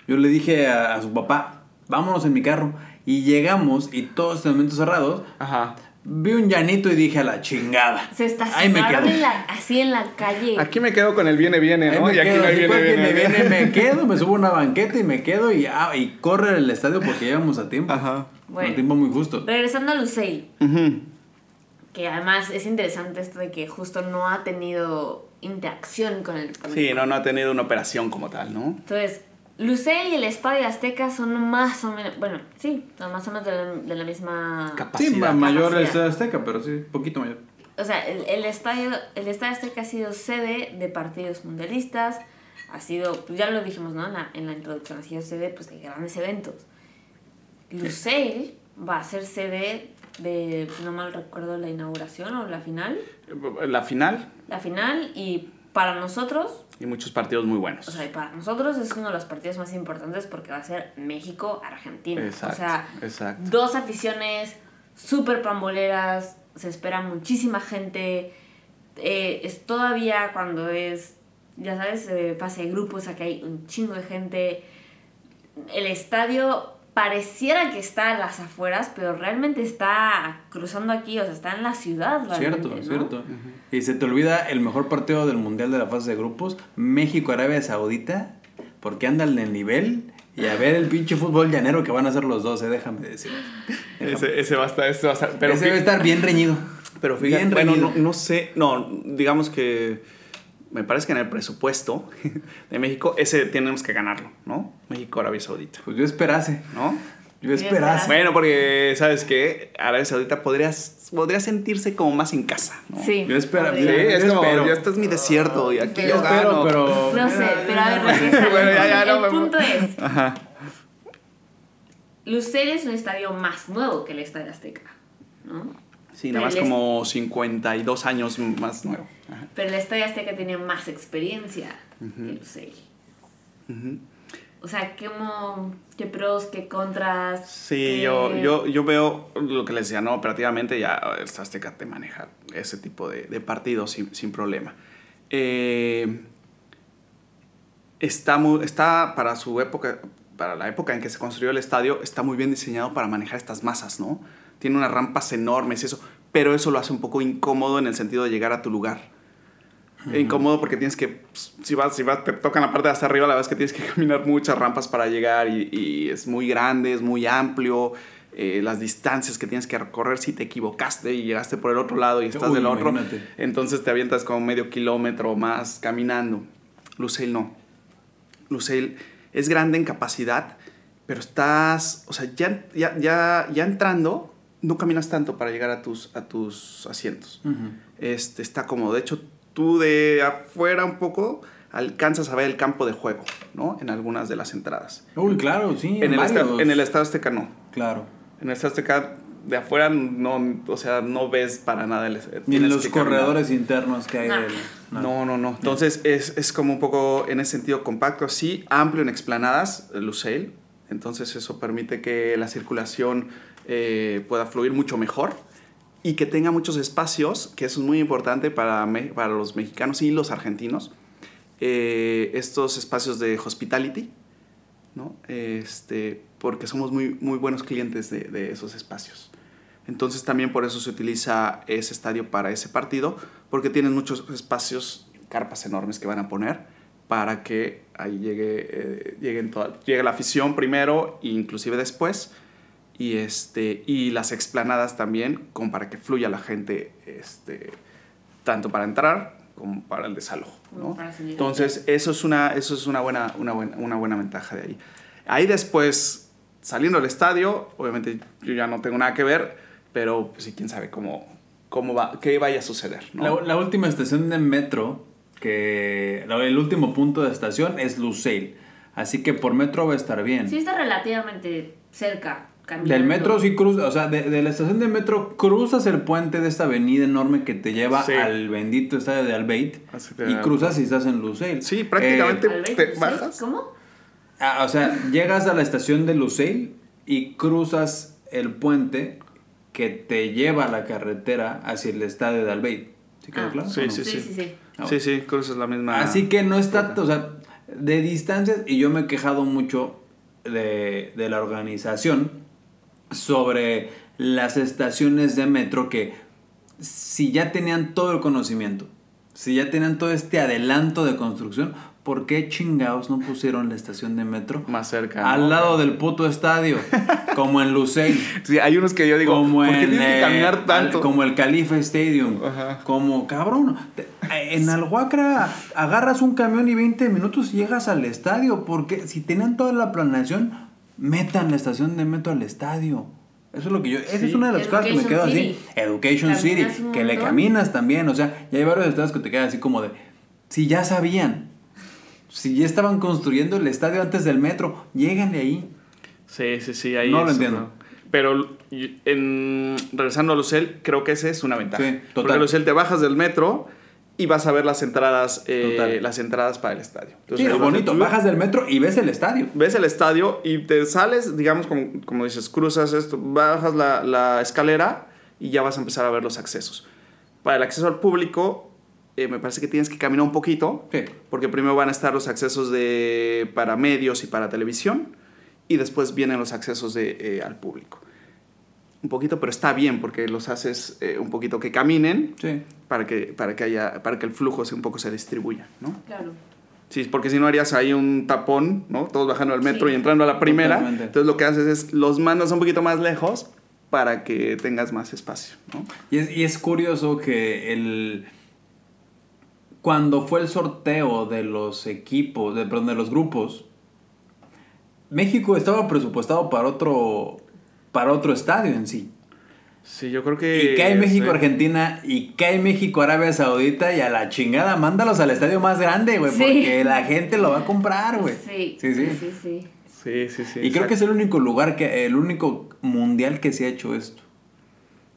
yo le dije a, a su papá, vámonos en mi carro. Y llegamos y todos estacionamientos cerrados. Ajá. Vi un llanito y dije a la chingada. Se Ahí me estacionaron quedo. en la- así en la calle. Aquí me quedo con el viene, viene, Ahí ¿no? me y aquí quedo, no viene, viene. viene, me quedo, me subo a una banqueta y me quedo y, ah, y corre el estadio porque llegamos a tiempo. Ajá. Bueno. Un tiempo muy justo. Regresando a Luceil, Ujú. que además es interesante esto de que justo no ha tenido interacción con el con el Sí, no, no ha tenido una operación como tal, ¿no? Entonces, Luceil y el Estadio Azteca son más o menos, bueno, sí, son más o menos de la, de la misma... Capa- Sí, capacidad. ma- mayor el. Estadio Azteca, pero sí, poquito mayor. O sea, el, el estadio, el estadio Azteca ha sido sede de partidos mundialistas, ha sido, pues ya lo dijimos, ¿no? En la, en la introducción, ha sido sede pues, de grandes eventos. Luceil va a ser sede de, no mal recuerdo, la inauguración o la final. La final La final y para nosotros, y muchos partidos muy buenos. o sea, y para nosotros es uno de los partidos más importantes porque va a ser México-Argentina. Exacto, O sea, exacto. dos aficiones súper pamboleras, se espera muchísima gente. eh, es todavía cuando es, ya sabes, eh, fase de grupos, aquí hay un chingo de gente. El estadio pareciera que está a las afueras, pero realmente está cruzando aquí, o sea, está en la ciudad. Cierto, ¿no? cierto. Y se te olvida el mejor partido del Mundial de la fase de grupos, México-Arabia Saudita, porque andan en el nivel y a ver el pinche fútbol llanero que van a hacer los dos, eh, déjame decir. Ese, ese va a estar, ese va a estar. Pero Ese fí- debe estar bien reñido. Pero fíjate, bien bueno, reñido. no, no sé, no, digamos que me parece que en el presupuesto de México ese tenemos que ganarlo, ¿no? México, Arabia Saudita, Pues yo esperase, ¿no? yo esperase. Bueno, porque, ¿sabes qué? Arabia Saudita podría, podría sentirse como más en casa, ¿no? Sí. Yo espero. Sí, yo es como, espero. ya este es mi desierto y aquí Pero- yo Yo espero, gano. pero... No sé, pero a ver. Bueno, ya, ya, el no, me- punto es, Ajá. Luceil es un estadio más nuevo que el Estadio Azteca, ¿no? Sí, nada más como 52 años más nuevo. Ajá. Pero el Estadio Azteca tiene más experiencia que Luceil. Ujú. O sea, ¿qué, mo- qué pros, qué contras? Sí, qué- yo, yo, yo veo lo que les decía, ¿no? Operativamente ya el Azteca te maneja ese tipo de, de partidos sin, sin problema. Eh, está, muy, está para su época, para la época en que se construyó el estadio, está muy bien diseñado para manejar estas masas, ¿no? Tiene unas rampas enormes y eso, pero eso lo hace un poco incómodo en el sentido de llegar a tu lugar. Incómodo porque tienes que, pues, si vas, si vas, te tocan la parte de hasta arriba, la verdad es que tienes que caminar muchas rampas para llegar y, y es muy grande, es muy amplio. eh, las distancias que tienes que recorrer si te equivocaste y llegaste por el otro lado y estás Uy, del otro, imagínate. entonces te avientas como medio kilómetro más caminando. Luceil no. Luceil es grande en capacidad, pero estás, o sea, ya, ya, ya, ya entrando, no caminas tanto para llegar a tus, a tus asientos. Este, está cómodo. De hecho, tú de afuera un poco alcanzas a ver el campo de juego, ¿no? En algunas de las entradas. Uy, claro, sí. En el, en el Estado Azteca no. Claro. En el Estado Azteca de afuera no, o sea, no ves para nada el Ni en los que caminar. corredores internos que hay No. del... No, no, no. Entonces es, es como un poco en ese sentido compacto, sí, amplio en explanadas, el Luceil. Entonces eso permite que la circulación eh, pueda fluir mucho mejor y que tenga muchos espacios, que eso es muy importante para, para los mexicanos y los argentinos. Eh, estos espacios de hospitality, ¿no? Este, porque somos muy, muy buenos clientes de, esos espacios. Entonces también por eso se utiliza ese estadio para ese partido, porque tienen muchos espacios, carpas enormes que van a poner para que ahí llegue, eh, toda- llegue la afición primero e inclusive después y, este, y las explanadas también como para que fluya la gente este, tanto para entrar como para el desalojo. ¿no? Entonces eso es, una, eso es una, buena, una, buena, una buena ventaja de ahí. Ahí después, saliendo del estadio, obviamente yo ya no tengo nada que ver, pero pues sí, quién sabe cómo, cómo va, qué vaya a suceder. ¿no? La, la última estación de metro, que el último punto de estación es Luceil. Así que por metro va a estar bien. Sí está relativamente cerca caminando. Del metro sí cruzas, o sea, de, de la estación de metro cruzas el puente de esta avenida enorme que te lleva Sí. al bendito estadio de Albeit y cruzas y estás en Lusail. Sí, prácticamente. Eh, ¿Te. ¿Cómo? ah, o sea, llegas a la estación de Lusail y cruzas el puente que te lleva a la carretera hacia el estadio de Albeit. ¿Sí quedó Ah, claro? sí, no? sí, Sí, sí, sí. Ah, Sí, sí, cruzas la misma. Así que no está, o sea, de distancias, y yo me he quejado mucho de, de la organización sobre las estaciones de metro que si ya tenían todo el conocimiento, si ya tenían todo este adelanto de construcción, ¿por qué chingados no pusieron la estación de metro Más cerca. al ¿no? lado del puto estadio? como en Lusail. Sí, hay unos que yo digo, como ¿por qué en, tienes que caminar tanto? al- como el Califa Stadium. Ajá. Como, cabrón, te- en Alhuacra agarras un camión y 20 minutos y llegas al estadio. Porque si tenían toda la planeación, metan la estación de metro al estadio. Eso es lo que yo. Esa Sí. es una de las cosas que me Education quedo así. City. Education City. Que le caminas también. O sea, ya hay varios estados que te quedan así como de. Si ya sabían. Si ya estaban construyendo el estadio antes del metro, lléganle ahí. Sí, sí, sí, ahí No lo es entiendo. uno. Pero en, regresando a Lucel, creo que esa es una ventaja. Sí, total. Porque Lucel te bajas del metro y vas a ver las entradas, eh, las entradas para el estadio. Sí, Entonces, es vas bonito. Bajas del metro y ves el estadio. ves el estadio y te sales, digamos, como, como dices, cruzas esto, bajas la, la escalera y ya vas a empezar a ver los accesos. Para el acceso al público, eh, me parece que tienes que caminar un poquito, Sí. porque primero van a estar los accesos de, para medios y para televisión, y después vienen los accesos de, eh, al público. Un poquito, pero está bien, porque los haces eh, un poquito que caminen Sí. para que, para que, haya, para que el flujo se, un poco se distribuya, ¿no? Claro. Sí, porque si no harías ahí un tapón, ¿no? Todos bajando al metro Sí. y entrando a la primera. Totalmente. Entonces lo que haces es los mandas un poquito más lejos para que tengas más espacio, ¿no? Y es, y es curioso que el. Cuando fue el sorteo de los equipos, de, perdón, de los grupos, México estaba presupuestado para otro, para otro estadio en sí. Sí, yo creo que... Y cae México, sí. Argentina, y cae México, Arabia Saudita, y a la chingada, mándalos al estadio más grande, güey, Sí. porque la gente lo va a comprar, güey. Sí, sí, sí. sí, sí. Sí, sí, sí. Y creo que es el único lugar, que el único mundial que se ha hecho esto.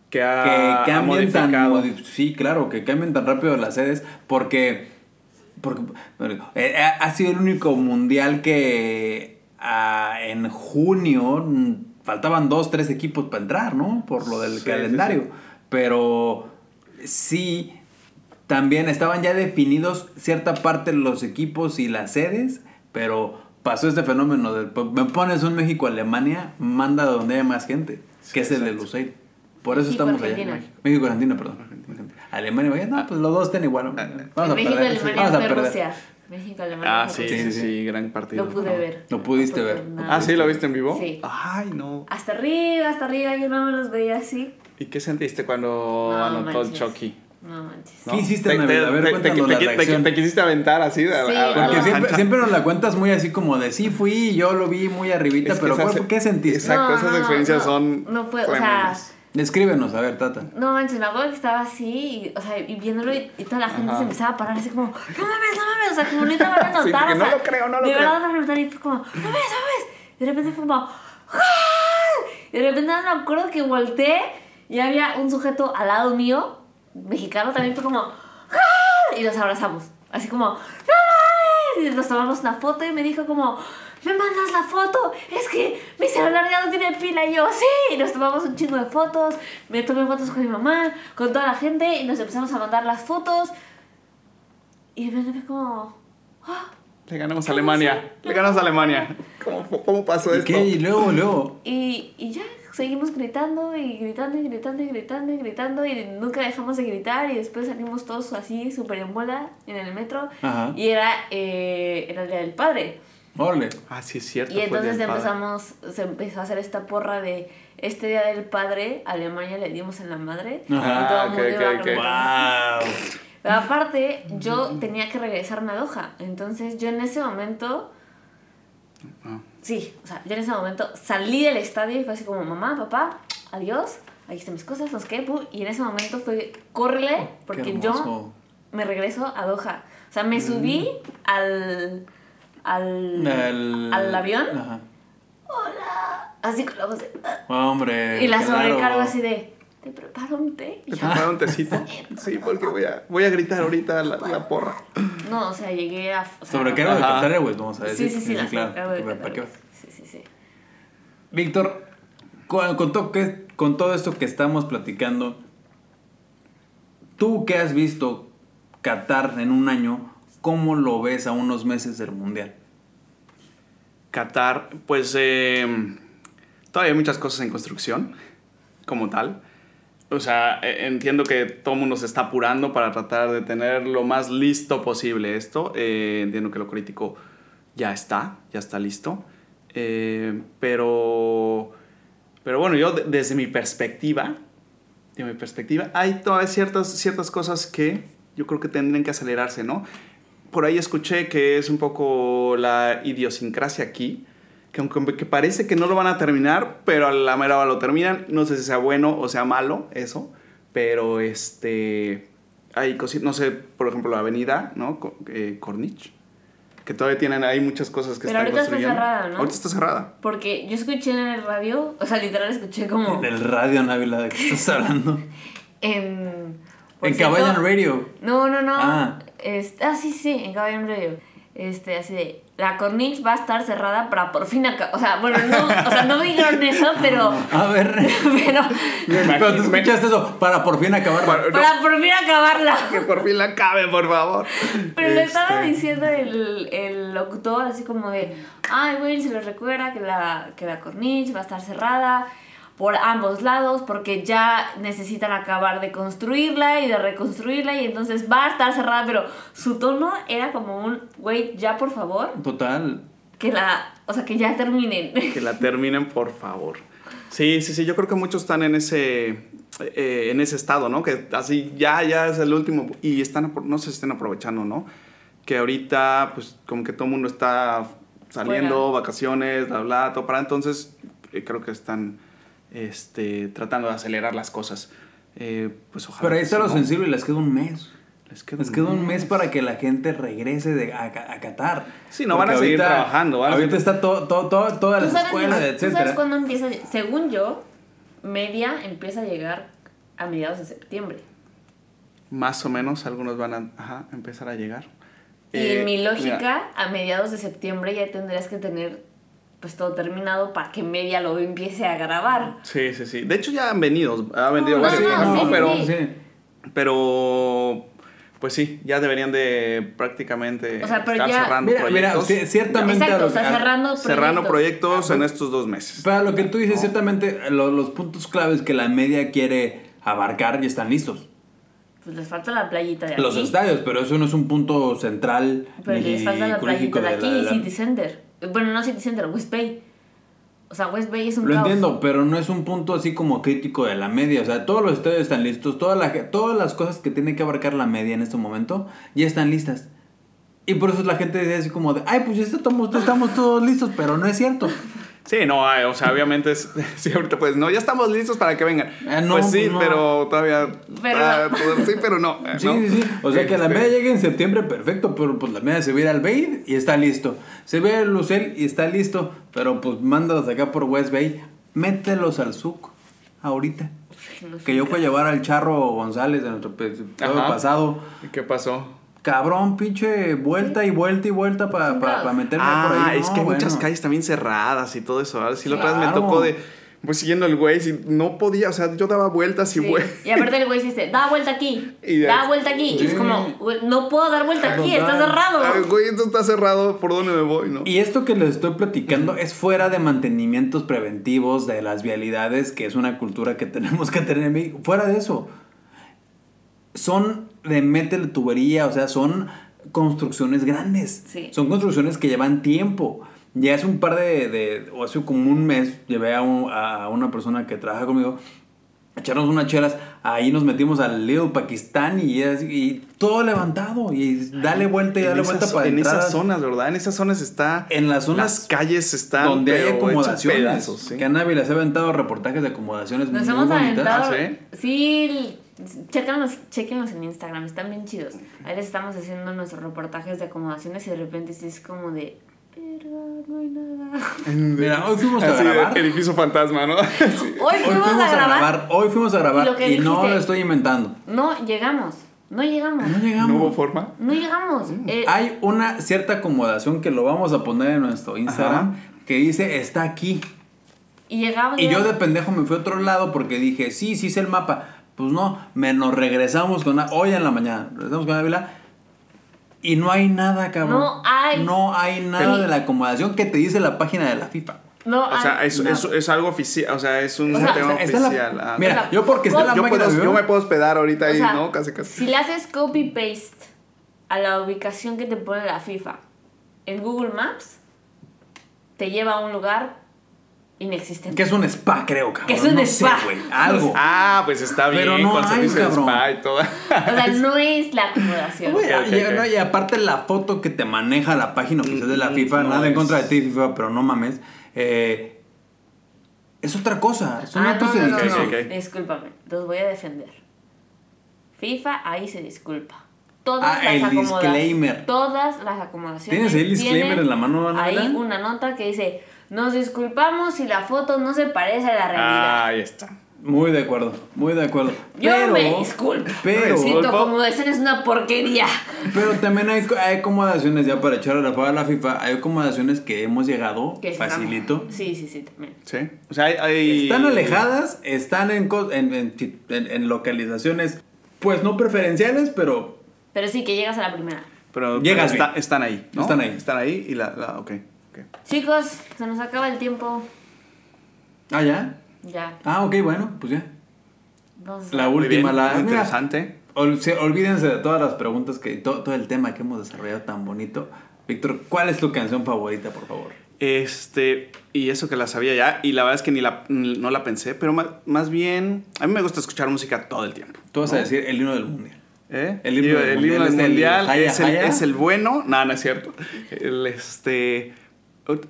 que que ha, ha cambien tan modificado. modi- sí claro que cambien tan rápido las sedes porque porque bueno, eh, ha ha sido el único mundial que ah, en junio faltaban dos tres equipos para entrar no por lo del Sí, calendario sí, sí. pero sí también estaban ya definidos cierta parte de los equipos y las sedes pero pasó este fenómeno pues, me pones un México Alemania manda donde haya más gente que es el de. Lusail por eso México, estamos allá. Argentina. México, Argentina, perdón. Alemania, vaya, no, pues los dos están igual. Vamos a México, perder. Alemania Vamos a fue perder. Rusia. México, Alemania. Ah, sí, sí, sí, gran partido. Lo pude ver. Lo pudiste No ver. nada. Ah, ¿sí? ¿Lo viste en vivo? Sí. Ay, no. Hasta arriba, hasta arriba, yo no me los veía así. ¿Y qué sentiste cuando No anotó el. Chucky? No manches. ¿Qué hiciste te, en Navidad? A ver, te- te- la te- te- te quisiste aventar así Sí, a Porque no. siempre, siempre nos la cuentas muy así como de sí fui, yo lo vi muy arribita, Es pero esas- ¿cuál- ¿qué sentiste? Exacto, esas experiencias son No puedo, o sea. Descríbenos, a ver, Tata. no manches, me acuerdo que estaba así, y, o sea, y viéndolo y, y toda la gente Ajá. se empezaba a parar así como, no mames, no mames, o sea, como neta van a notar, Sí, o no sea, lo creo, no lo de creo. verdad y fue como, no mames, no mames, y de repente fue como, ¡Ah! y de repente me acuerdo que volteé y había un sujeto al lado mío, mexicano también, fue como, ¡Ah! y nos abrazamos, así como, no y nos tomamos una foto y me dijo como, ¿me mandas la foto? Es que mi celular ya no tiene pila. Y yo, sí. Y nos tomamos un chingo de fotos. Me tomé fotos con mi mamá, con toda la gente. Y nos empezamos a mandar las fotos. Y de repente fue como... ¡ah! Le ganamos a Alemania. Le ganamos a Alemania. ¿Cómo, cómo pasó ¿Y esto? qué? Y luego, luego. Y, y ya seguimos gritando y gritando y gritando y gritando y gritando. Y nunca dejamos de gritar. Y después salimos todos así, súper en bola, en el metro. Ajá. Y era, eh, era el Día del Padre. Órale. Ah, sí, es cierto. Y entonces padre. empezamos, se empezó a hacer esta porra de este día del padre, a Alemania le dimos en la madre. Ajá, y todo el ok, mundo iba ok, ok. cantando. ¡Wow! Pero aparte, yo tenía que regresarme a Doha. Entonces yo en ese momento, Ah. Sí, o sea, yo en ese momento salí del estadio y fue así como, mamá, papá, adiós, aquí están mis cosas, los que, y en ese momento fue, córrele, porque Qué yo me regreso a Doha. O sea, me subí al, al, El- al avión Ajá. hola. así con la voz de... "Ah", Hombre. y la claro. sobrecargo así de, te preparo un té. Y ¿Te preparo un tecito? Sí, porque voy a, voy a gritar ahorita la, la porra. no, o sea, llegué a... o sea, Sobrecargo de Ajá. Qatar Airways, vamos a decir. Sí, sí, sí, la claro. de ¿Para qué? Sí, sí, sí. Víctor, con, con to- que- con todo esto que estamos platicando, tú que has visto Qatar en un año, ¿cómo lo ves a unos meses del Mundial? Qatar, pues eh, todavía hay muchas cosas en construcción, como tal. O sea, eh, entiendo que todo el mundo se está apurando para tratar de tener lo más listo posible esto. Eh, entiendo que lo crítico ya está, ya está listo. Eh, pero, pero bueno, yo de- desde mi perspectiva, de mi perspectiva, hay todavía ciertas, ciertas cosas que yo creo que tendrían que acelerarse, ¿no? Por ahí escuché que es un poco la idiosincrasia aquí, que aunque que parece que no lo van a terminar, pero a la mera hora lo terminan. No sé si sea bueno o sea malo eso, pero este hay cositas, no sé, por ejemplo, la avenida, ¿no? Eh, Corniche, que todavía tienen ahí muchas cosas que Pero están ahorita está cerrada, ¿no? Ahorita está cerrada. Porque yo escuché en el radio, o sea, literal escuché como En el radio, Návila, ¿de qué estás hablando? en... por en cierto- Caballo Radio. No, no, no. Ah. Este, ah, sí, sí, en Caballo Radio. Este, así de, la corniche va a estar cerrada para por fin acabar. O sea, bueno, no, o sea, no dijeron eso, pero, A ver. pero, Pero tú escuchaste eso para por fin acabar. Para- no, para por fin acabarla. que por fin la acabe, por favor. Pero le estaba Este, diciendo el, el locutor así como de, ay, güey, se les recuerda que la, que la corniche va a estar cerrada por ambos lados porque ya necesitan acabar de construirla y de reconstruirla y entonces va a estar cerrada, pero su tono era como un, güey, ya por favor, Total. que la, o sea, que ya terminen. Que la terminen, por favor. Sí, sí, sí, yo creo que muchos están en ese, eh, en ese estado, ¿no? Que así ya, ya es el último y están, no sé si estén aprovechando, ¿no? Que ahorita, pues, como que todo el mundo está saliendo, Fuera. vacaciones, bla, bla, todo para entonces, eh, creo que están, este, tratando de acelerar las cosas. Eh, pues ojalá. Pero ahí está lo ¿no? sensible, les queda un mes. Les queda, Les queda un mes para que la gente regrese de, a, a Qatar. Sí, no, van a seguir trabajando, van a ahorita está todo, todo, todo, toda la ¿Tú sabes, escuela, ¿tú sabes cuándo empieza? Según yo, media empieza a llegar a mediados de septiembre. Más o menos, algunos van a ajá, empezar a llegar. Y Eh, en mi mira, lógica, a mediados de septiembre ya tendrías que tener pues todo terminado para que media lo empiece a grabar. Sí, sí, sí. De hecho ya han venido, ha vendido No, varios, no, ¿no? sí, pero, sí. Sí. pero, pues sí, ya deberían de prácticamente O sea, pero estar ya- cerrando Mira, mira, proyectos. ci- ciertamente. Exacto, o sea, cerrando proyectos. cerrando proyectos en estos dos meses. Para lo que tú dices, ciertamente lo- los puntos claves que la media quiere abarcar ya están listos. Pues les falta la playita de aquí. Los estadios, pero eso no es un punto central. Pero les falta la playita de la- aquí, la- City Center. Bueno, no City Center, West Bay. O sea, West Bay es un Lo caos. entiendo, pero no es un punto así como crítico de la media. O sea, todos los estadios están listos. Toda la, todas las cosas que tiene que abarcar la media en este momento ya están listas. Y por eso la gente dice así como de, ay, pues ya estamos, estamos todos listos, pero no es cierto. Sí, no, ay, o sea, obviamente, es, sí, ahorita pues, no, ya estamos listos para que vengan. Ah, no, pues sí, pues no. pero todavía, Pero ah, no. pues, sí, pero no. eh, Sí, ¿no? sí, sí. O sea, que la Este, media llegue en septiembre, perfecto, pero pues la media se ir al Bay y está listo. Se ve el Lucel y está listo, pero pues mándalos acá por West Bay, mételos al SUC ahorita. No sé. Que yo fui a llevar al Charro González de nuestro Ajá. pasado. ¿y ¿Qué pasó? Cabrón, pinche vuelta y vuelta y vuelta para Es caos. meterme por Ah, ahí. es No, que hay bueno. muchas calles también cerradas y todo eso. Ahora sí, la otra vez me Claro. tocó de, pues siguiendo el güey, si no podía, o sea, yo daba vueltas y Sí. güey. Y aparte el güey dice, da vuelta aquí, Y da vuelta aquí. Y es como, "Güey, no puedo dar vuelta aquí, está cerrado. Ay, güey, esto está cerrado, ¿por dónde me voy, no? Y esto que les estoy platicando es fuera de mantenimientos preventivos de las vialidades, que es una cultura que tenemos que tener en México. Fuera de eso. Son de métele tubería, o sea, son construcciones grandes. Sí. Son construcciones que llevan tiempo. Ya hace un par de, de- o hace como un mes, llevé a, un- a una persona que trabaja conmigo a echarnos unas chelas. Ahí nos metimos al Little Pakistán y, es- y todo levantado. Y dale vuelta y en dale esas, vuelta para en entrar. esas zonas, ¿verdad? En esas zonas está. En las Las zonas calles están. donde hay acomodaciones. pedazos, ¿sí? Que a Navi les ha aventado reportajes de acomodaciones Nos muy hemos bonitas. aventado. ¿Ah, sí, chéquenlos, chéquenlos en Instagram, están bien chidos. Ahí les estamos haciendo nuestros reportajes de acomodaciones y de repente sí es como de. verga, no hay nada. Mira, hoy fuimos a Así de grabar. edificio fantasma, ¿no? Sí. Hoy Hoy fuimos, fuimos a grabar. Hoy fuimos a Y grabar lo que y no dijiste. lo estoy inventando. No llegamos. No llegamos. No ¿No hubo llegamos. forma? No llegamos. Eh, Hay una cierta acomodación que lo vamos a poner en nuestro Instagram que dice está aquí. y llegamos. Y yo llegamos. de pendejo me fui a otro lado porque dije, sí, sí es el mapa. Pues no, me nos regresamos con hoy en la mañana. Regresamos con Ávila y no hay nada, cabrón. No hay. No hay nada Sí. de la acomodación que te dice la página de la FIFA. No, O sea, es, es, es algo oficial, o sea, es un O sea, tema Está- está la- oficial. ah, mira, O sea, yo porque está la yo, máquina puedo, yo me puedo hospedar ahorita o ahí, sea, ¿no? Casi, casi. Si le haces copy paste a la ubicación que te pone la FIFA en Google Maps, te lleva a un lugar inexistente. que es un spa, creo, cabrón. Que es un no spa. Sé, güey, algo. Ah, pues está Pero bien, no con hay, servicio de cabrón. spa y todo. O sea, no es la acomodación. Güey, ok, y, ok. no, y aparte la foto que te maneja la página oficial de la Mm, FIFA, no nada en contra de ti, FIFA, pero no mames. eh, es otra cosa. Son Ah, otros no, no, edificios. no. Ok, ok. Discúlpame, los voy a defender. FIFA ahí se disculpa. Todas Ah, las el acomodaciones. disclaimer. Todas las acomodaciones. ¿Tienes ahí el disclaimer en la mano, Ana Ahí una nota que dice: Nos disculpamos si la foto no se parece a la realidad. Ahí está. Muy de acuerdo, muy de acuerdo. Yo pero, me disculpo. Pero, si tu Disculpo. acomodación es una porquería. pero también hay, hay acomodaciones, ya para echar a la a la FIFA, hay acomodaciones que hemos llegado Que facilito. Sí, sí, sí, también. Sí. O sea, hay. hay- Están alejadas, están en, en, en, en- en localizaciones, pues no preferenciales, pero Pero sí que llegas a la primera. Pero, Llegas pero está- están ahí, ¿no? Están ahí. Están ahí y la. la ok. Chicos, se nos acaba el tiempo. Ah, ya. Ya. Ah, ok, bueno, pues ya. Vamos La bien, última, la. muy interesante. ol- se- olvídense de todas las preguntas que. to- todo el tema que hemos desarrollado tan bonito. Víctor, ¿cuál es tu canción favorita, por favor? Este, y eso que la sabía ya, y la verdad es que ni la, no la pensé, pero más, más bien, a mí me gusta escuchar música todo el tiempo. Tú vas a decir el himno del mundial. ¿Eh? El himno del el mundial himno del es el mundial es, el, es el bueno. No, no es cierto. El, este,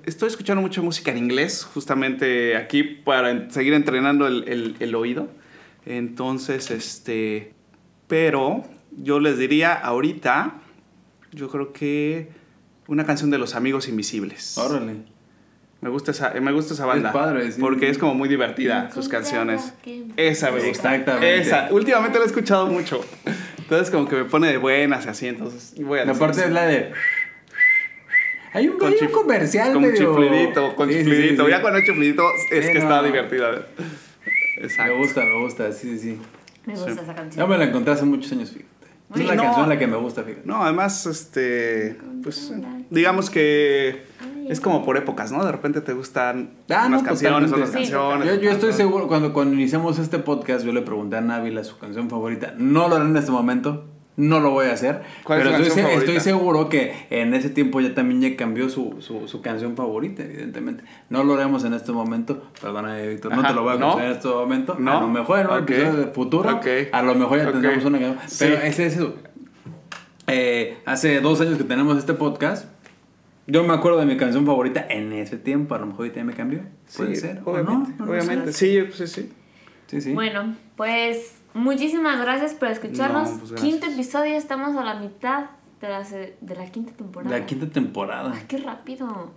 estoy escuchando mucha música en inglés, justamente aquí para seguir entrenando el, el- el oído. Entonces, este, pero yo les diría ahorita, yo creo que una canción de los Amigos Invisibles. Órale. Me gusta esa, me gusta esa banda. padre, sí. Porque es como muy divertida sus canciones. Esa me gusta. Exactamente. Esa. Últimamente la he escuchado mucho. Entonces como que me pone de buenas y así, entonces voy a La parte es la de. Hay un, Con hay un comercial Con medio- chiflidito, con Sí, chiflidito. sí, sí. Ya cuando hay chiflidito es que no. está divertida. Exacto. Me gusta, me gusta, sí, sí, sí. Me gusta Sí. esa Ya canción. me la encontré hace muchos años, fíjate. Es la no. canción la que me gusta, fíjate. No, además, este, pues, digamos que es como por épocas, ¿no? De repente te gustan Ah, unas no, canciones, otras Sí, canciones. Yo, yo estoy seguro, cuando, cuando iniciamos este podcast, yo le pregunté a Návila su canción favorita. No lo haré en este momento, no lo voy a hacer. ¿Cuál es pero tu estoy, estoy seguro que en ese tiempo ya también ya cambió su, su, su canción favorita, evidentemente. No lo haremos en este momento. Perdóname, Víctor, no te lo voy a ¿no? en este momento. ¿No? A lo mejor en un Ok. episodio de futuro, a lo mejor ya Ok. tendremos una canción. Pero Sí. ese es eso. Eh, hace dos años que tenemos este podcast. Yo me acuerdo de mi canción favorita en ese tiempo. A lo mejor ahorita ya me cambió. Puede Sí, ser. ¿o obviamente. no? No obviamente. sé. Sí, sí, sí. Sí, sí. Bueno, pues muchísimas gracias por escucharnos. No, pues, gracias. Quinto episodio, estamos a la mitad de la, de la quinta temporada. La quinta temporada. Ay, qué rápido.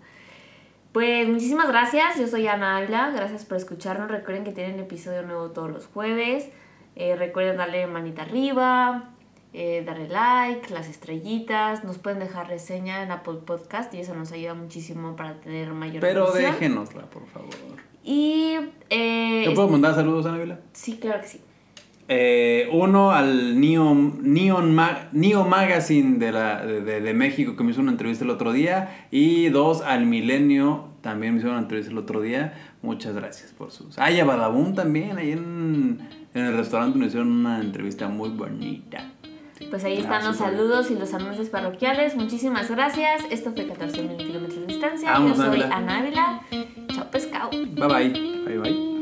Pues muchísimas gracias, yo soy Ana Ávila, gracias por escucharnos. Recuerden que tienen episodio nuevo todos los jueves. Eh, recuerden darle manita arriba, eh, darle like, las estrellitas. Nos pueden dejar reseña en Apple Podcast y eso nos ayuda muchísimo para tener mayor Pero déjenosla, por favor. Y. Eh, ¿Te puedo mandar saludos, Anabela? Sí, claro que sí. Eh, uno al Neon, Neon, Ma- Neo Magazine de, la, de, de- de México que me hizo una entrevista el otro día. Y dos al Milenio también me hizo una entrevista el otro día. Muchas gracias por sus. Ah, y a Badabun también, ahí en, en el restaurante me hicieron una entrevista muy bonita. Pues ahí Ah, están los saludos y los anuncios parroquiales. Muchísimas gracias. Esto fue 14 mil kilómetros de distancia. Yo soy Ávila. Ana Ávila. Chao, pescado. Bye bye. Bye, bye.